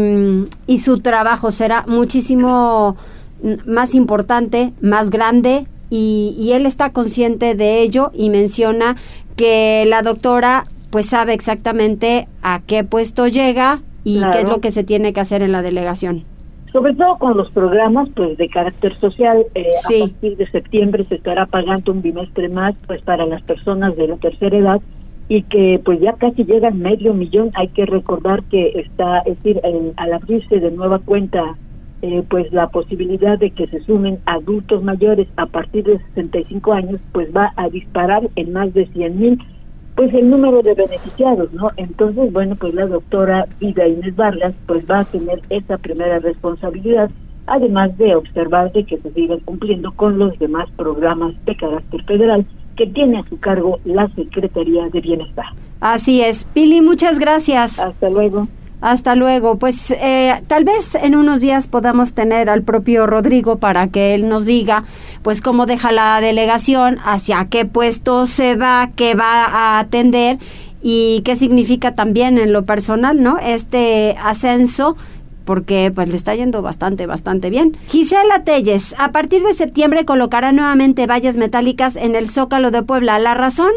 y su trabajo será muchísimo más importante, más grande, y, él está consciente de ello y menciona que la doctora pues sabe exactamente a qué puesto llega y qué es lo que se tiene que hacer en la delegación. Sobre todo con los programas pues de carácter social, eh, a partir de septiembre se estará pagando un bimestre más pues para las personas de la tercera edad y que pues ya casi llega medio millón. Hay que recordar que está, es decir, al abrirse de nueva cuenta eh, pues la posibilidad de que se sumen adultos mayores a partir de 65 años, pues va a disparar en más de 100 mil, pues el número de beneficiados, ¿no? Entonces, bueno, pues la doctora Vida Inés Vargas, pues va a tener esa primera responsabilidad, además de observar de que se sigan cumpliendo con los demás programas de carácter federal que tiene a su cargo la Secretaría de Bienestar. Así es. Pili, muchas gracias. Hasta luego. Hasta luego. Pues eh, tal vez en unos días podamos tener al propio Rodrigo para que él nos diga, pues cómo deja la delegación, hacia qué puesto se va, qué va a atender y qué significa también en lo personal, ¿no? Este ascenso porque pues le está yendo bastante, bastante bien. Gisela Telles, a partir de septiembre colocará nuevamente vallas metálicas en el Zócalo de Puebla. ¿La razón?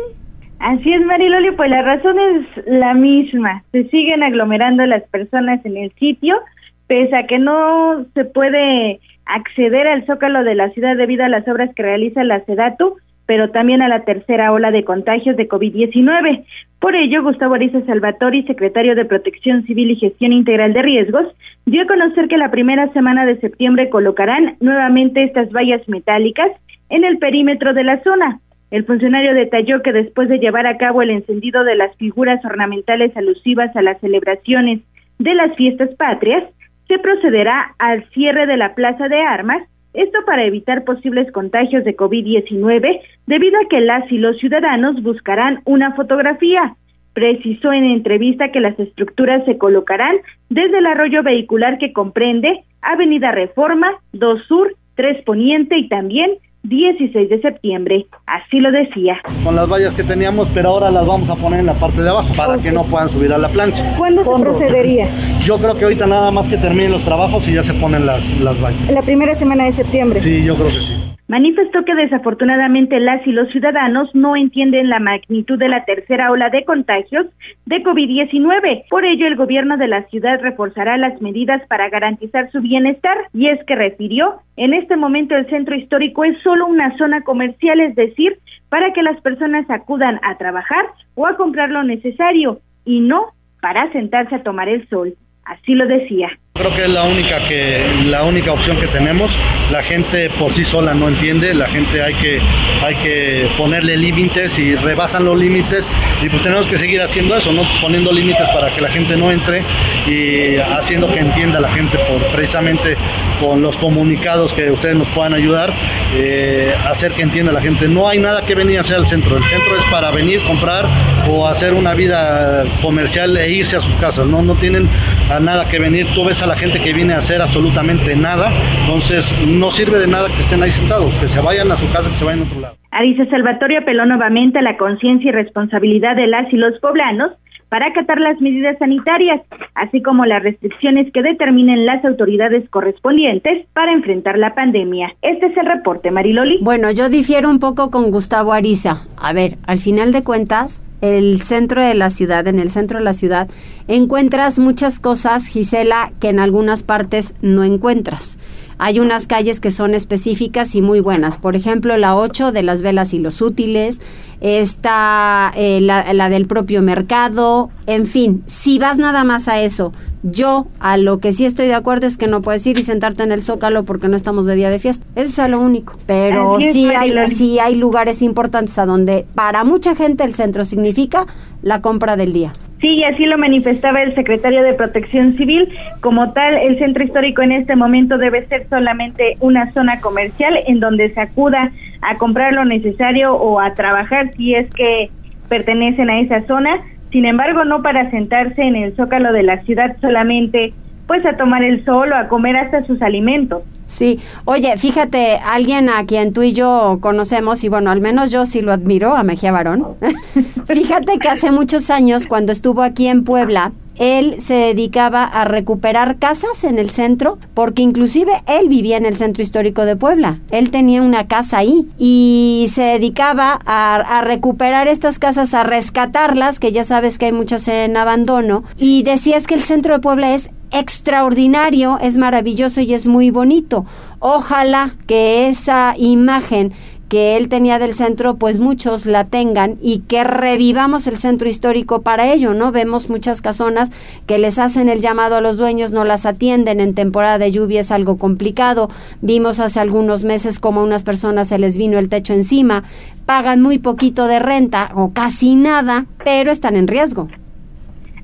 Así es, Mariloli, pues la razón es la misma. Se siguen aglomerando las personas en el sitio, pese a que no se puede acceder al zócalo de la ciudad debido a las obras que realiza la SEDATU, pero también a la tercera ola de contagios de COVID-19. Por ello, Gustavo Ariza Salvatori, secretario de Protección Civil y Gestión Integral de Riesgos, dio a conocer que la primera semana de septiembre colocarán nuevamente estas vallas metálicas en el perímetro de la zona el funcionario detalló que después de llevar a cabo el encendido de las figuras ornamentales alusivas a las celebraciones de las fiestas patrias, se procederá al cierre de la Plaza de Armas, esto para evitar posibles contagios de COVID-19, debido a que las y los ciudadanos buscarán una fotografía. Precisó en entrevista que las estructuras se colocarán desde el arroyo vehicular que comprende Avenida Reforma, 2 Sur, 3 Poniente y también 16 de septiembre, así lo decía. Con las vallas que teníamos, pero ahora las vamos a poner en la parte de abajo para que no puedan subir a la plancha. ¿Cuándo se procedería? Yo creo que ahorita nada más que terminen los trabajos y ya se ponen las, las vallas. ¿La primera semana de septiembre? Sí, yo creo que sí. Manifestó que desafortunadamente las y los ciudadanos no entienden la magnitud de la tercera ola de contagios de COVID-19. Por ello, el gobierno de la ciudad reforzará las medidas para garantizar su bienestar y es que refirió, en este momento el centro histórico es solo una zona comercial, es decir, para que las personas acudan a trabajar o a comprar lo necesario y no para sentarse a tomar el sol. Así lo decía. Creo que es la única que la única opción que tenemos. La gente por sí sola no entiende, la gente hay que hay que ponerle límites y rebasan los límites y pues tenemos que seguir haciendo eso, no poniendo límites para que la gente no entre y haciendo que entienda la gente precisamente con los comunicados que ustedes nos puedan ayudar, eh, hacer que entienda la gente. No hay nada que venir a hacer al centro. El centro es para venir, comprar o hacer una vida comercial e irse a sus casas. No, no tienen a nada que venir. Tú ves a la gente que viene a hacer absolutamente nada. Entonces no sirve de nada que estén ahí sentados, que se vayan a su casa, que se vayan a otro lado. Alicia Salvatore apeló nuevamente a la conciencia y responsabilidad de las y los poblanos para acatar las medidas sanitarias, así como las restricciones que determinen las autoridades correspondientes para enfrentar la pandemia. Este es el reporte, Mariloli. Bueno, yo difiero un poco con Gustavo Ariza. A ver, al final de cuentas, el centro de la ciudad, en el centro de la ciudad, encuentras muchas cosas, Gisela, que en algunas partes no encuentras. Hay unas calles que son específicas y muy buenas. Por ejemplo, la 8 de las velas y los útiles, está eh, la, la del propio mercado, en fin, si vas nada más a eso, yo a lo que sí estoy de acuerdo es que no puedes ir y sentarte en el zócalo porque no estamos de día de fiesta. Eso es lo único. Pero sí hay, sí hay lugares importantes a donde para mucha gente el centro significa la compra del día. Sí, y así lo manifestaba el secretario de Protección Civil. Como tal, el centro histórico en este momento debe ser solamente una zona comercial en donde se acuda a comprar lo necesario o a trabajar si es que pertenecen a esa zona. Sin embargo, no para sentarse en el zócalo de la ciudad solamente pues a tomar el sol o a comer hasta sus alimentos. Sí, oye, fíjate, alguien a quien tú y yo conocemos, y bueno, al menos yo sí lo admiro, a Mejía Barón. fíjate que hace muchos años, cuando estuvo aquí en Puebla, él se dedicaba a recuperar casas en el centro, porque inclusive él vivía en el centro histórico de Puebla. Él tenía una casa ahí y se dedicaba a, a, recuperar estas casas, a rescatarlas, que ya sabes que hay muchas en abandono. Y decías que el centro de Puebla es extraordinario, es maravilloso y es muy bonito. Ojalá que esa imagen que él tenía del centro, pues muchos la tengan y que revivamos el centro histórico para ello, ¿no? Vemos muchas casonas que les hacen el llamado a los dueños, no las atienden, en temporada de lluvia es algo complicado. Vimos hace algunos meses como a unas personas se les vino el techo encima, pagan muy poquito de renta o casi nada, pero están en riesgo.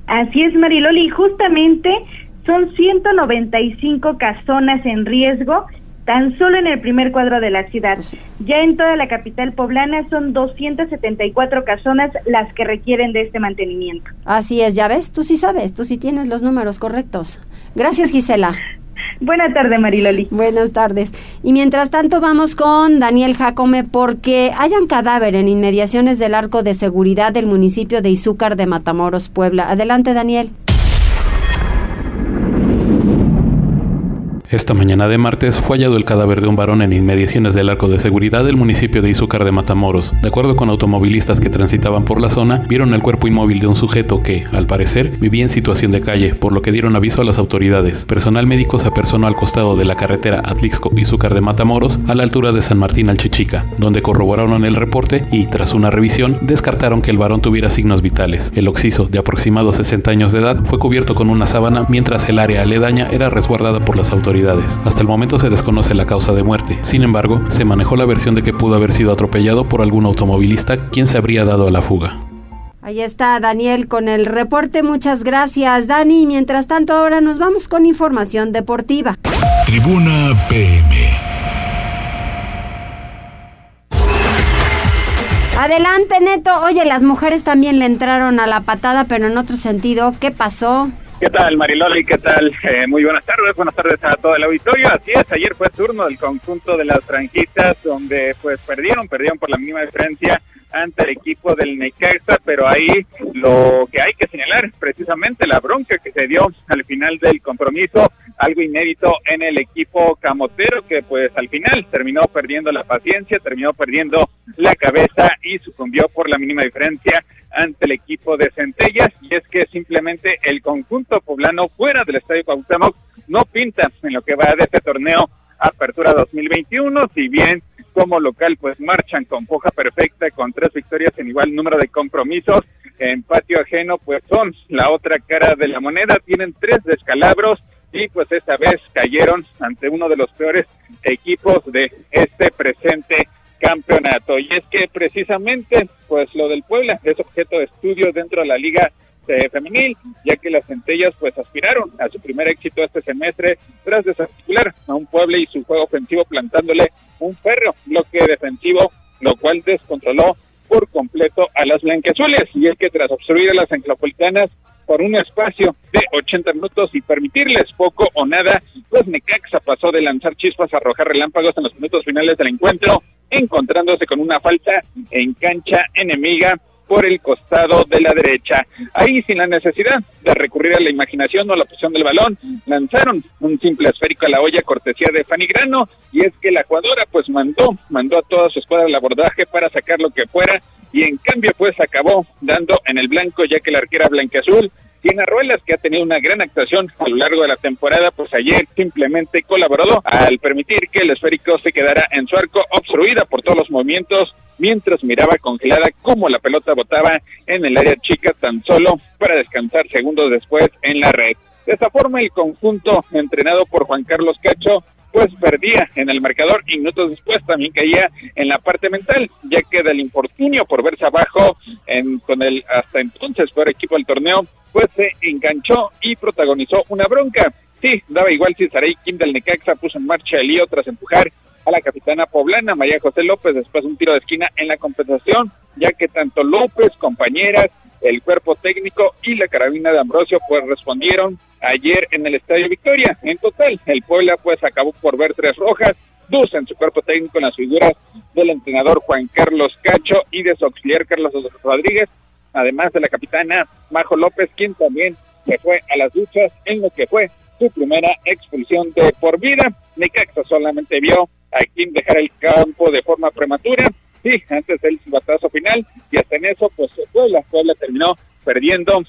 Así es, Mariloli, justamente son 195 casonas en riesgo tan solo en el primer cuadro de la ciudad. Ya en toda la capital poblana son 274 casonas las que requieren de este mantenimiento. Así es, ya ves, tú sí sabes, tú sí tienes los números correctos. Gracias, Gisela. Buenas tardes, Mariloli. Buenas tardes. Y mientras tanto vamos con Daniel Jacome porque hay un cadáver en inmediaciones del arco de seguridad del municipio de Izúcar de Matamoros, Puebla. Adelante, Daniel. Esta mañana de martes fue hallado el cadáver de un varón en inmediaciones del arco de seguridad del municipio de Izúcar de Matamoros. De acuerdo con automovilistas que transitaban por la zona, vieron el cuerpo inmóvil de un sujeto que, al parecer, vivía en situación de calle, por lo que dieron aviso a las autoridades. Personal médico se apersonó al costado de la carretera Atlixco-Izúcar de Matamoros, a la altura de San Martín Alchichica, donde corroboraron el reporte y, tras una revisión, descartaron que el varón tuviera signos vitales. El occiso, de aproximados 60 años de edad, fue cubierto con una sábana mientras el área aledaña era resguardada por las autoridades. Hasta el momento se desconoce la causa de muerte. Sin embargo, se manejó la versión de que pudo haber sido atropellado por algún automovilista quien se habría dado a la fuga. Ahí está Daniel con el reporte. Muchas gracias, Dani. Mientras tanto, ahora nos vamos con información deportiva. Tribuna PM. Adelante, Neto. Oye, las mujeres también le entraron a la patada, pero en otro sentido. ¿Qué pasó? ¿Qué tal, Mariloli? ¿Qué tal? Eh, muy buenas tardes, buenas tardes a todo el auditorio. Así es, ayer fue turno del conjunto de las franjitas, donde pues perdieron, perdieron por la mínima diferencia ante el equipo del Necaxa, pero ahí lo que hay que señalar es precisamente la bronca que se dio al final del compromiso, algo inédito en el equipo camotero que pues al final terminó perdiendo la paciencia, terminó perdiendo la cabeza y sucumbió por la mínima diferencia ante el equipo de Centellas y es que simplemente el conjunto poblano fuera del Estadio Cuauhtémoc no pinta en lo que va de este torneo Apertura 2021, si bien como local pues marchan con foja perfecta con tres victorias en igual número de compromisos, en patio ajeno, pues son la otra cara de la moneda. Tienen tres descalabros y pues esta vez cayeron ante uno de los peores equipos de este presente campeonato. Y es que precisamente, pues lo del Puebla es objeto de estudio dentro de la Liga eh, Femenil, ya que las centellas pues aspiraron a su primer éxito este semestre tras desarticular a un Puebla y su juego ofensivo plantándole un férreo bloque defensivo, lo cual descontroló por completo a las blanqueazules. Y es que tras obstruir a las enclopolitanas por un espacio de 80 minutos y permitirles poco o nada, pues Necaxa pasó de lanzar chispas a arrojar relámpagos en los minutos finales del encuentro, encontrándose con una falta en cancha enemiga por el costado de la derecha. Ahí, sin la necesidad de recurrir a la imaginación o a la posición del balón, lanzaron un simple esférico a la olla cortesía de Fanny Grano, y es que la jugadora pues mandó, mandó a toda su escuadra al abordaje para sacar lo que fuera, y en cambio pues acabó dando en el blanco ya que la arquera blanqueazul tiene Ruelas, que ha tenido una gran actuación a lo largo de la temporada, pues ayer simplemente colaboró al permitir que el esférico se quedara en su arco obstruida por todos los movimientos, mientras miraba congelada cómo la pelota botaba en el área chica tan solo para descansar segundos después en la red. De esta forma, el conjunto entrenado por Juan Carlos Cacho pues perdía en el marcador y minutos después también caía en la parte mental, ya que del infortunio por verse abajo en, con el hasta entonces peor equipo del torneo, pues se enganchó y protagonizó una bronca. Sí, daba igual si Saray Kim del Necaxa puso en marcha el lío tras empujar a la capitana poblana María José López después de un tiro de esquina en la compensación, ya que tanto López, compañeras, el cuerpo técnico y la carabina de Ambrosio pues respondieron ayer en el Estadio Victoria. En total, el Puebla pues acabó por ver tres rojas, dos en su cuerpo técnico en las figuras del entrenador Juan Carlos Cacho y de su auxiliar Carlos Rodríguez, además de la capitana Majo López, quien también se fue a las duchas en lo que fue su primera expulsión de por vida. Necaxa solamente vio a Kim dejar el campo de forma prematura sí, antes del batazo final, y hasta en eso, pues Puebla, Puebla terminó perdiendo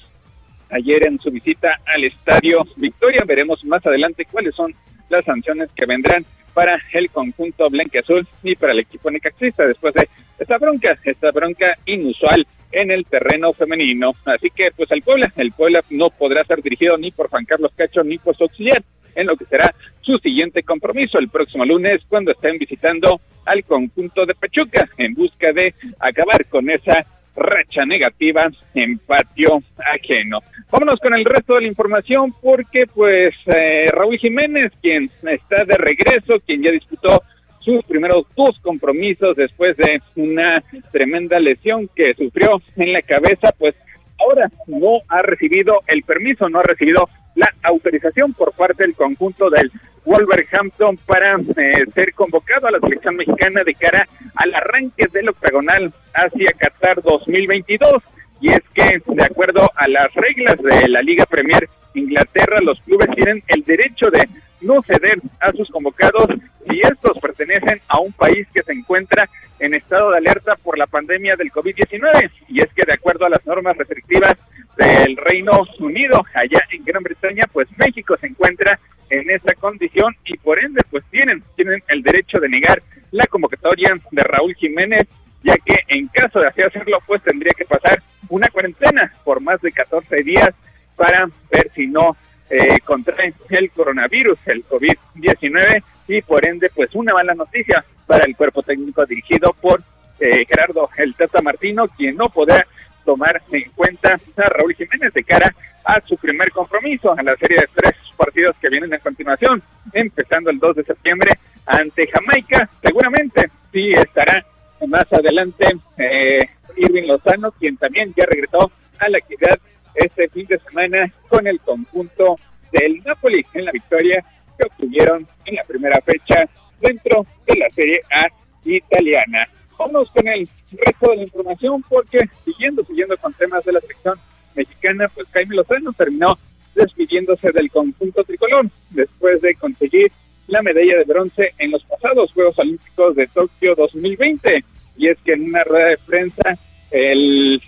ayer en su visita al Estadio Victoria. Veremos más adelante cuáles son las sanciones que vendrán para el conjunto azul y para el equipo necaxista después de esta bronca, esta bronca inusual en el terreno femenino. Así que pues el Puebla, el Puebla no podrá ser dirigido ni por Juan Carlos Cacho ni por su auxiliar en lo que será su siguiente compromiso el próximo lunes cuando estén visitando al conjunto de Pachuca en busca de acabar con esa racha negativa en patio ajeno. Vámonos con el resto de la información porque pues eh, Raúl Jiménez, quien está de regreso, quien ya disputó sus primeros dos compromisos después de una tremenda lesión que sufrió en la cabeza, pues ahora no ha recibido el permiso, no ha recibido la autorización por parte del conjunto del Wolverhampton para eh, ser convocado a la selección mexicana de cara al arranque del octagonal hacia Qatar 2022. Y es que, de acuerdo a las reglas de la Liga Premier Inglaterra, los clubes tienen el derecho de no ceder a sus convocados si estos pertenecen a un país que se encuentra en estado de alerta por la pandemia del COVID-19. Y es que de acuerdo a las normas restrictivas del Reino Unido, allá en Gran Bretaña, pues México se encuentra en esa condición y por ende pues tienen, tienen el derecho de negar la convocatoria de Raúl Jiménez, ya que en caso de así hacerlo pues tendría que pasar una cuarentena por más de 14 días para ver si no eh, contraen el coronavirus, el COVID-19 y por ende pues una mala noticia para el cuerpo técnico dirigido por eh, Gerardo El Tata Martino, quien no podrá tomar en cuenta a Raúl Jiménez de cara a su primer compromiso en la serie de tres partidos que vienen a continuación, empezando el 2 de septiembre ante Jamaica. Seguramente sí estará más adelante eh, Irving Lozano, quien también ya regresó a la actividad este fin de semana con el conjunto del Napoli en la victoria que obtuvieron en la primera fecha dentro de la Serie A italiana. Vamos con el resto de la información porque siguiendo, siguiendo con temas de la selección mexicana, pues Jaime Lozano terminó despidiéndose del conjunto tricolor después de conseguir la medalla de bronce en los pasados Juegos Olímpicos de Tokio 2020. Y es que en una rueda de prensa, el,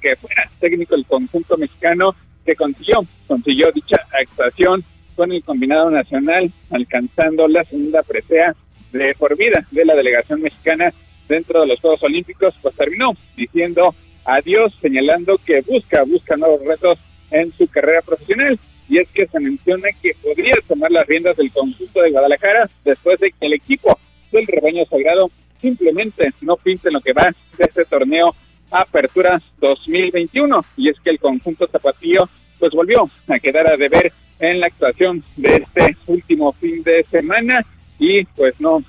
que fuera técnico del conjunto mexicano que consiguió, consiguió dicha actuación con el combinado nacional, alcanzando la segunda presea de por vida de la delegación mexicana dentro de los Juegos Olímpicos, pues terminó diciendo adiós, señalando que busca, busca nuevos retos en su carrera profesional. Y es que se menciona que podría tomar las riendas del conjunto de Guadalajara después de que el equipo del rebaño sagrado simplemente no pinte lo que va de este torneo Apertura 2021. Y es que el conjunto zapatillo pues volvió a quedar a deber en la actuación de este último fin de semana y pues no,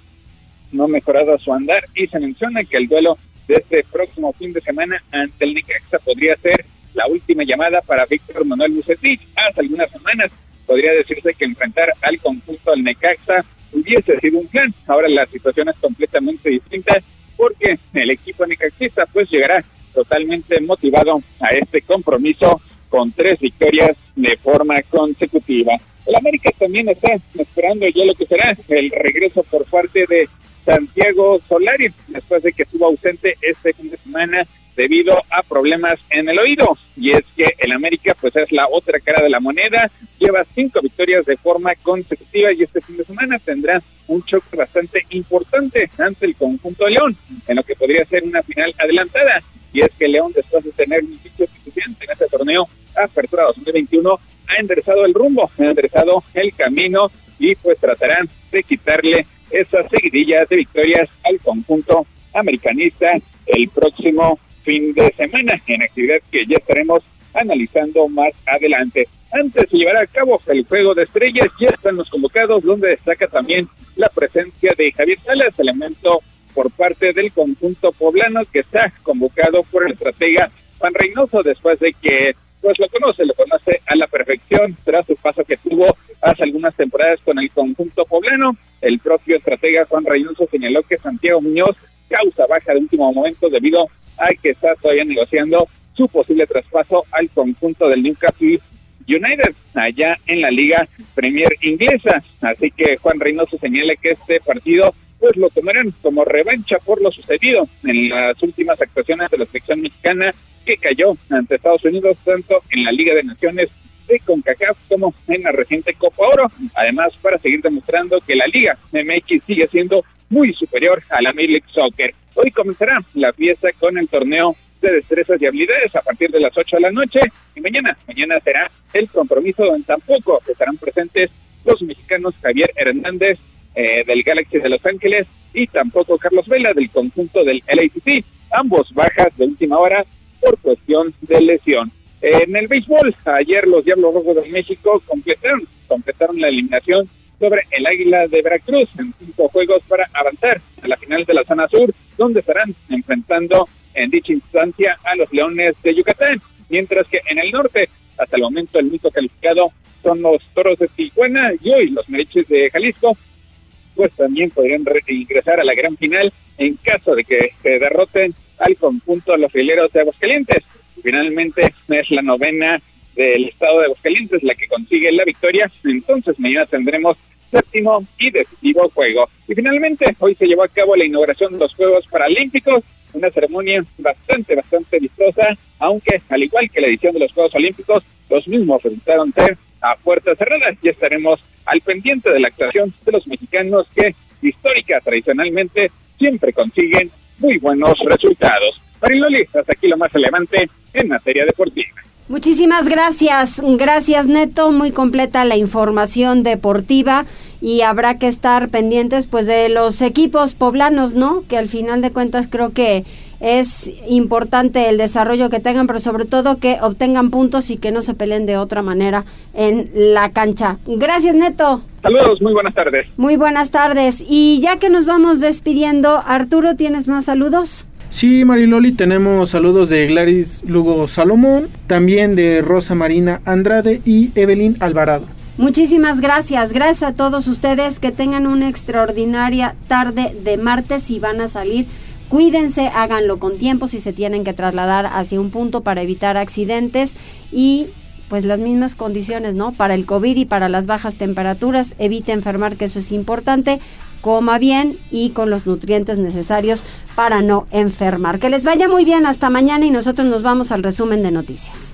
no mejorado su andar y se menciona que el duelo de este próximo fin de semana ante el Necaxa podría ser la última llamada para Víctor Manuel Bucetich. Hace algunas semanas podría decirse que enfrentar al conjunto del Necaxa hubiese sido un plan. Ahora la situación es completamente distinta porque el equipo necaxista pues llegará totalmente motivado a este compromiso con tres victorias de forma consecutiva. El América también está esperando ya lo que será el regreso por parte de Santiago Solari, después de que estuvo ausente este fin de semana debido a problemas en el oído. Y es que el América, pues es la otra cara de la moneda, lleva cinco victorias de forma consecutiva y este fin de semana tendrá un choque bastante importante ante el conjunto de León, en lo que podría ser una final adelantada. Y es que León, después de tener un sitio suficiente en este torneo, Apertura 2021 ha enderezado el rumbo, ha enderezado el camino y pues tratarán de quitarle esa seguidilla de victorias al conjunto americanista el próximo fin de semana, en actividad que ya estaremos analizando más adelante. Antes de llevar a cabo el juego de estrellas, ya están los convocados, donde destaca también la presencia de Javier Salas, elemento por parte del conjunto poblano que está convocado por el estratega Juan Reynoso después de que pues lo conoce, lo conoce a la perfección tras su paso que tuvo hace algunas temporadas con el conjunto poblano. El propio estratega Juan Reynoso señaló que Santiago Muñoz causa baja de último momento debido a que está todavía negociando su posible traspaso al conjunto del Newcastle United allá en la Liga Premier Inglesa. Así que Juan Reynoso señala que este partido pues lo tomarán como revancha por lo sucedido en las últimas actuaciones de la selección mexicana que cayó ante Estados Unidos tanto en la Liga de Naciones de CONCACAF como en la reciente Copa Oro. Además, para seguir demostrando que la Liga MX sigue siendo muy superior a la Major Soccer. Hoy comenzará la fiesta con el torneo de destrezas y habilidades a partir de las 8 de la noche y mañana, mañana será el compromiso donde tampoco estarán presentes los mexicanos Javier Hernández eh, del Galaxy de Los Ángeles y tampoco Carlos Vela del conjunto del LACC, ambos bajas de última hora por cuestión de lesión. En el béisbol, ayer los Diablos Rojos de México completaron, completaron la eliminación sobre el Águila de Veracruz en cinco juegos para avanzar a la final de la zona sur, donde estarán enfrentando en dicha instancia a los Leones de Yucatán, mientras que en el norte, hasta el momento el único calificado son los Toros de Tijuana y hoy los Meriches de Jalisco, pues también podrían ingresar a la gran final en caso de que se derroten al conjunto de los fileros de Aguascalientes. Finalmente es la novena del estado de Aguascalientes la que consigue la victoria, entonces mañana tendremos séptimo y decisivo juego. Y finalmente hoy se llevó a cabo la inauguración de los Juegos Paralímpicos, una ceremonia bastante, bastante vistosa, aunque al igual que la edición de los Juegos Olímpicos, los mismos resultaron ser a puertas cerradas. Ya estaremos al pendiente de la actuación de los mexicanos que histórica, tradicionalmente, siempre consiguen muy buenos resultados. Mariloli, hasta aquí lo más relevante en materia deportiva. Muchísimas gracias, gracias Neto, muy completa la información deportiva y habrá que estar pendientes pues de los equipos poblanos, ¿no? Que al final de cuentas creo que es importante el desarrollo que tengan, pero sobre todo que obtengan puntos y que no se peleen de otra manera en la cancha. Gracias, Neto. Saludos, muy buenas tardes. Muy buenas tardes. Y ya que nos vamos despidiendo, Arturo, ¿tienes más saludos? Sí, Mariloli, tenemos saludos de Gladys Lugo Salomón, también de Rosa Marina Andrade y Evelyn Alvarado. Muchísimas gracias, gracias a todos ustedes que tengan una extraordinaria tarde de martes y van a salir Cuídense, háganlo con tiempo si se tienen que trasladar hacia un punto para evitar accidentes y pues las mismas condiciones, ¿no? Para el COVID y para las bajas temperaturas, evite enfermar, que eso es importante, coma bien y con los nutrientes necesarios para no enfermar. Que les vaya muy bien hasta mañana y nosotros nos vamos al resumen de noticias.